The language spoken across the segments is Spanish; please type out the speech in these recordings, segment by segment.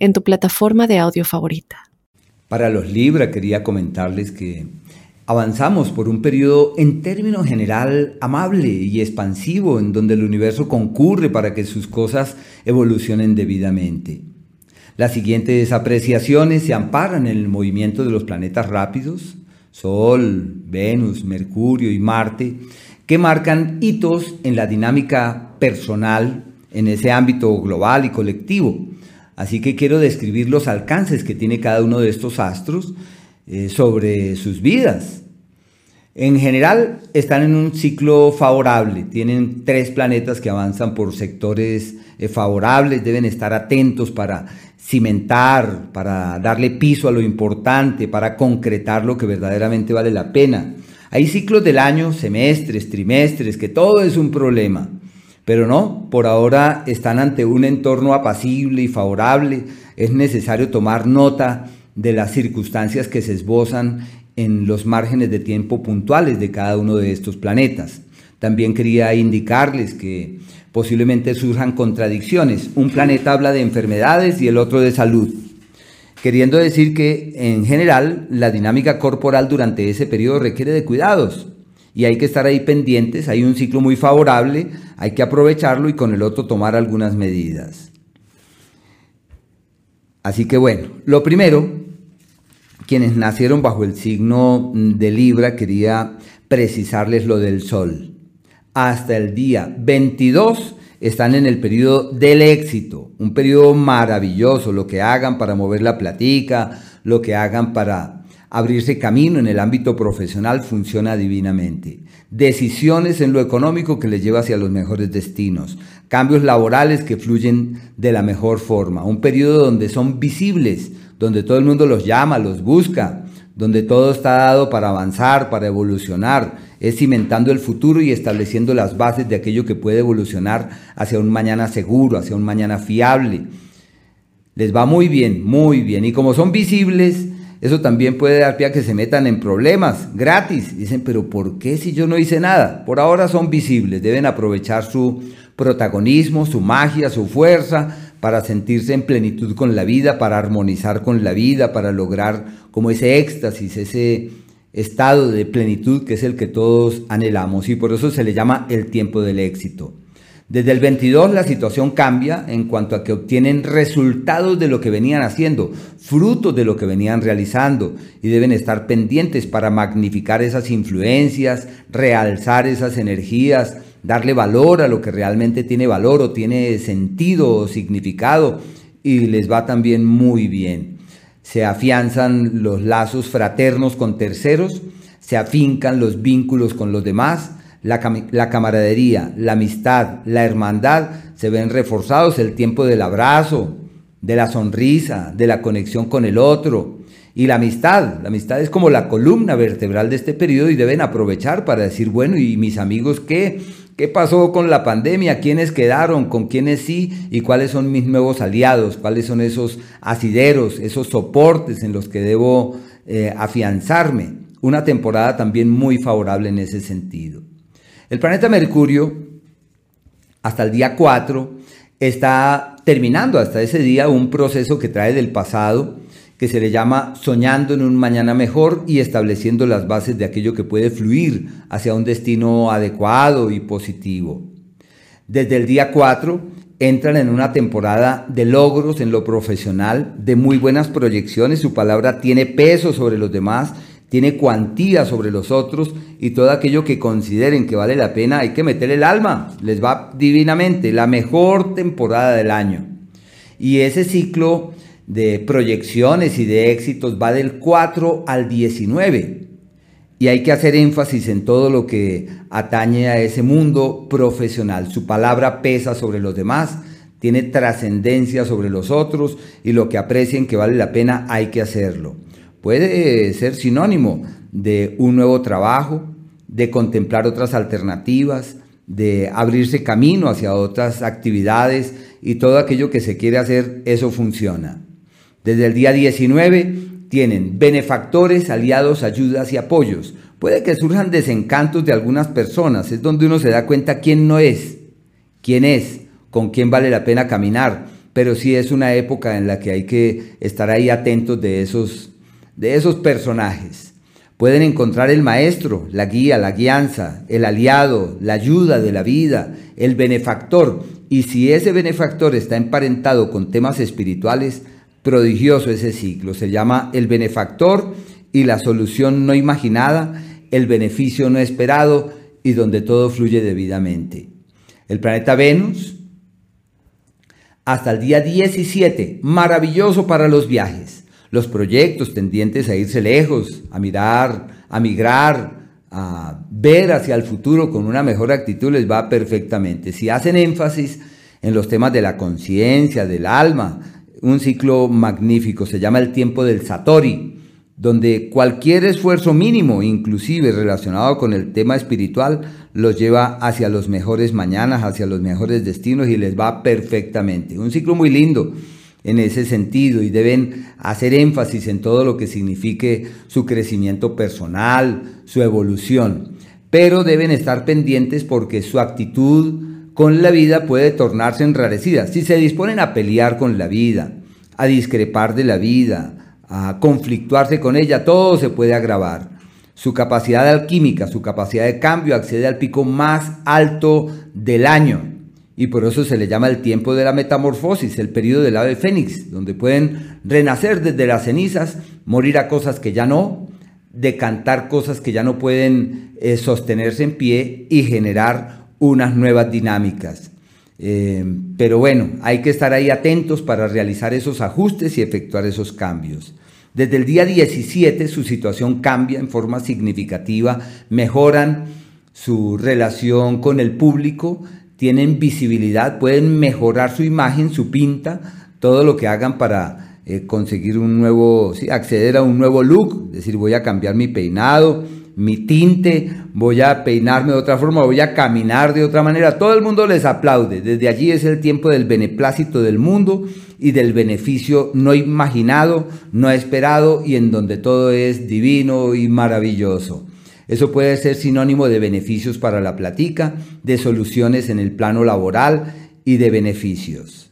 en tu plataforma de audio favorita. Para los Libra quería comentarles que avanzamos por un periodo en términos general amable y expansivo en donde el universo concurre para que sus cosas evolucionen debidamente. Las siguientes apreciaciones se amparan en el movimiento de los planetas rápidos, Sol, Venus, Mercurio y Marte, que marcan hitos en la dinámica personal en ese ámbito global y colectivo, Así que quiero describir los alcances que tiene cada uno de estos astros eh, sobre sus vidas. En general están en un ciclo favorable, tienen tres planetas que avanzan por sectores eh, favorables, deben estar atentos para cimentar, para darle piso a lo importante, para concretar lo que verdaderamente vale la pena. Hay ciclos del año, semestres, trimestres, que todo es un problema. Pero no, por ahora están ante un entorno apacible y favorable. Es necesario tomar nota de las circunstancias que se esbozan en los márgenes de tiempo puntuales de cada uno de estos planetas. También quería indicarles que posiblemente surjan contradicciones. Un planeta habla de enfermedades y el otro de salud, queriendo decir que en general la dinámica corporal durante ese periodo requiere de cuidados y hay que estar ahí pendientes, hay un ciclo muy favorable, hay que aprovecharlo y con el otro tomar algunas medidas. Así que bueno, lo primero, quienes nacieron bajo el signo de Libra, quería precisarles lo del Sol. Hasta el día 22 están en el periodo del éxito, un periodo maravilloso, lo que hagan para mover la platica, lo que hagan para Abrirse camino en el ámbito profesional funciona divinamente. Decisiones en lo económico que les lleva hacia los mejores destinos. Cambios laborales que fluyen de la mejor forma. Un periodo donde son visibles, donde todo el mundo los llama, los busca, donde todo está dado para avanzar, para evolucionar. Es cimentando el futuro y estableciendo las bases de aquello que puede evolucionar hacia un mañana seguro, hacia un mañana fiable. Les va muy bien, muy bien. Y como son visibles, eso también puede dar pie a que se metan en problemas gratis. Dicen, pero ¿por qué si yo no hice nada? Por ahora son visibles, deben aprovechar su protagonismo, su magia, su fuerza para sentirse en plenitud con la vida, para armonizar con la vida, para lograr como ese éxtasis, ese estado de plenitud que es el que todos anhelamos y por eso se le llama el tiempo del éxito. Desde el 22 la situación cambia en cuanto a que obtienen resultados de lo que venían haciendo, frutos de lo que venían realizando y deben estar pendientes para magnificar esas influencias, realzar esas energías, darle valor a lo que realmente tiene valor o tiene sentido o significado y les va también muy bien. Se afianzan los lazos fraternos con terceros, se afincan los vínculos con los demás, la, camaradería, la amistad, la hermandad se ven reforzados el tiempo del abrazo, de la sonrisa, de la conexión con el otro. Y la amistad, la amistad es como la columna vertebral de este periodo y deben aprovechar para decir, bueno, ¿y mis amigos qué? ¿Qué pasó con la pandemia? ¿Quiénes quedaron? ¿Con quiénes sí? ¿Y cuáles son mis nuevos aliados? ¿Cuáles son esos asideros, esos soportes en los que debo eh, afianzarme? Una temporada también muy favorable en ese sentido. El planeta Mercurio, hasta el día 4, está terminando hasta ese día un proceso que trae del pasado, que se le llama soñando en un mañana mejor y estableciendo las bases de aquello que puede fluir hacia un destino adecuado y positivo. Desde el día 4 entran en una temporada de logros en lo profesional, de muy buenas proyecciones, su palabra tiene peso sobre los demás tiene cuantía sobre los otros y todo aquello que consideren que vale la pena hay que meter el alma, les va divinamente, la mejor temporada del año. Y ese ciclo de proyecciones y de éxitos va del 4 al 19. Y hay que hacer énfasis en todo lo que atañe a ese mundo profesional. Su palabra pesa sobre los demás, tiene trascendencia sobre los otros y lo que aprecien que vale la pena hay que hacerlo. Puede ser sinónimo de un nuevo trabajo, de contemplar otras alternativas, de abrirse camino hacia otras actividades y todo aquello que se quiere hacer, eso funciona. Desde el día 19 tienen benefactores, aliados, ayudas y apoyos. Puede que surjan desencantos de algunas personas, es donde uno se da cuenta quién no es, quién es, con quién vale la pena caminar, pero sí es una época en la que hay que estar ahí atentos de esos, de esos personajes. Pueden encontrar el maestro, la guía, la guianza, el aliado, la ayuda de la vida, el benefactor. Y si ese benefactor está emparentado con temas espirituales, prodigioso ese ciclo. Se llama el benefactor y la solución no imaginada, el beneficio no esperado y donde todo fluye debidamente. El planeta Venus, hasta el día 17, maravilloso para los viajes los proyectos tendientes a irse lejos, a mirar, a migrar, a ver hacia el futuro con una mejor actitud les va perfectamente. Si hacen énfasis en los temas de la conciencia, del alma, un ciclo magnífico, se llama el tiempo del Satori, donde cualquier esfuerzo mínimo, inclusive relacionado con el tema espiritual, los lleva hacia los mejores mañanas, hacia los mejores destinos y les va perfectamente. Un ciclo muy lindo en ese sentido y deben hacer énfasis en todo lo que signifique su crecimiento personal, su evolución, pero deben estar pendientes porque su actitud con la vida puede tornarse enrarecida. Si se disponen a pelear con la vida, a discrepar de la vida, a conflictuarse con ella, todo se puede agravar. Su capacidad alquímica, su capacidad de cambio accede al pico más alto del año y por eso se le llama el tiempo de la metamorfosis, el periodo del ave fénix, donde pueden renacer desde las cenizas, morir a cosas que ya no, decantar cosas que ya no pueden eh, sostenerse en pie y generar unas nuevas dinámicas. Eh, pero bueno, hay que estar ahí atentos para realizar esos ajustes y efectuar esos cambios. Desde el día 17 su situación cambia en forma significativa, mejoran su relación con el público, tienen visibilidad, pueden mejorar su imagen, su pinta, todo lo que hagan para eh, conseguir un nuevo, sí, acceder a un nuevo look, es decir, voy a cambiar mi peinado, mi tinte, voy a peinarme de otra forma, voy a caminar de otra manera, todo el mundo les aplaude, desde allí es el tiempo del beneplácito del mundo y del beneficio no imaginado, no esperado y en donde todo es divino y maravilloso. Eso puede ser sinónimo de beneficios para la platica, de soluciones en el plano laboral y de beneficios.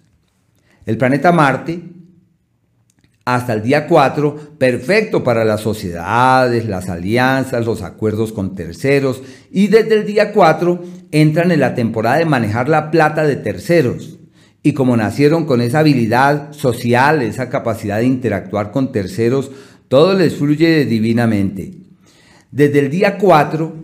El planeta Marte, hasta el día 4, perfecto para las sociedades, las alianzas, los acuerdos con terceros y desde el día 4 entran en la temporada de manejar la plata de terceros. Y como nacieron con esa habilidad social, esa capacidad de interactuar con terceros, todo les fluye divinamente. Desde el día 4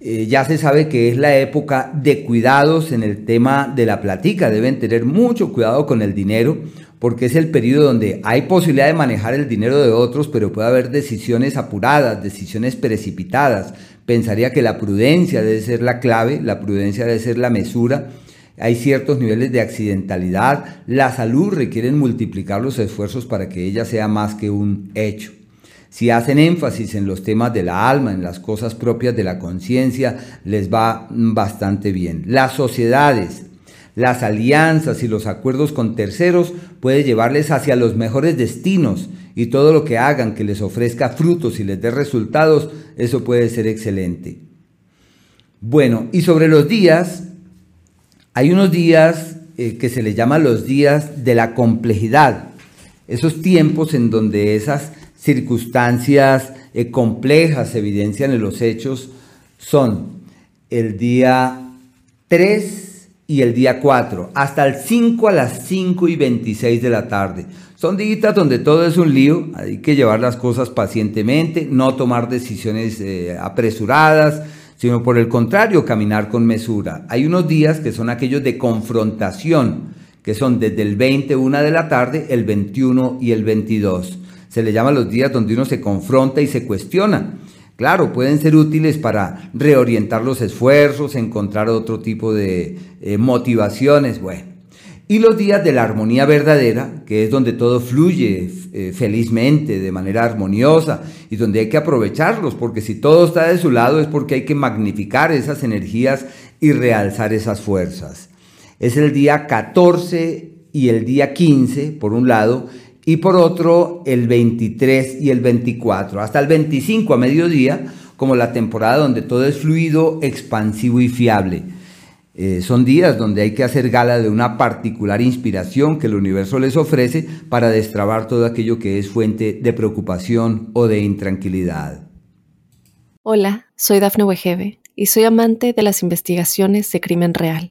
eh, ya se sabe que es la época de cuidados en el tema de la platica. Deben tener mucho cuidado con el dinero porque es el periodo donde hay posibilidad de manejar el dinero de otros, pero puede haber decisiones apuradas, decisiones precipitadas. Pensaría que la prudencia debe ser la clave, la prudencia debe ser la mesura. Hay ciertos niveles de accidentalidad. La salud requiere multiplicar los esfuerzos para que ella sea más que un hecho. Si hacen énfasis en los temas de la alma, en las cosas propias de la conciencia, les va bastante bien. Las sociedades, las alianzas y los acuerdos con terceros puede llevarles hacia los mejores destinos y todo lo que hagan que les ofrezca frutos y les dé resultados, eso puede ser excelente. Bueno, y sobre los días, hay unos días eh, que se les llama los días de la complejidad, esos tiempos en donde esas circunstancias eh, complejas evidencian en los hechos son el día 3 y el día 4, hasta el 5 a las 5 y 26 de la tarde. Son días donde todo es un lío, hay que llevar las cosas pacientemente, no tomar decisiones eh, apresuradas, sino por el contrario, caminar con mesura. Hay unos días que son aquellos de confrontación, que son desde el 21 de la tarde, el 21 y el 22 se le llama los días donde uno se confronta y se cuestiona. Claro, pueden ser útiles para reorientar los esfuerzos, encontrar otro tipo de eh, motivaciones, bueno. y los días de la armonía verdadera, que es donde todo fluye eh, felizmente, de manera armoniosa, y donde hay que aprovecharlos, porque si todo está de su lado es porque hay que magnificar esas energías y realzar esas fuerzas. Es el día 14 y el día 15, por un lado, y por otro el 23 y el 24, hasta el 25 a mediodía, como la temporada donde todo es fluido, expansivo y fiable. Eh, son días donde hay que hacer gala de una particular inspiración que el universo les ofrece para destrabar todo aquello que es fuente de preocupación o de intranquilidad. Hola, soy Dafne Wegebe y soy amante de las investigaciones de crimen real.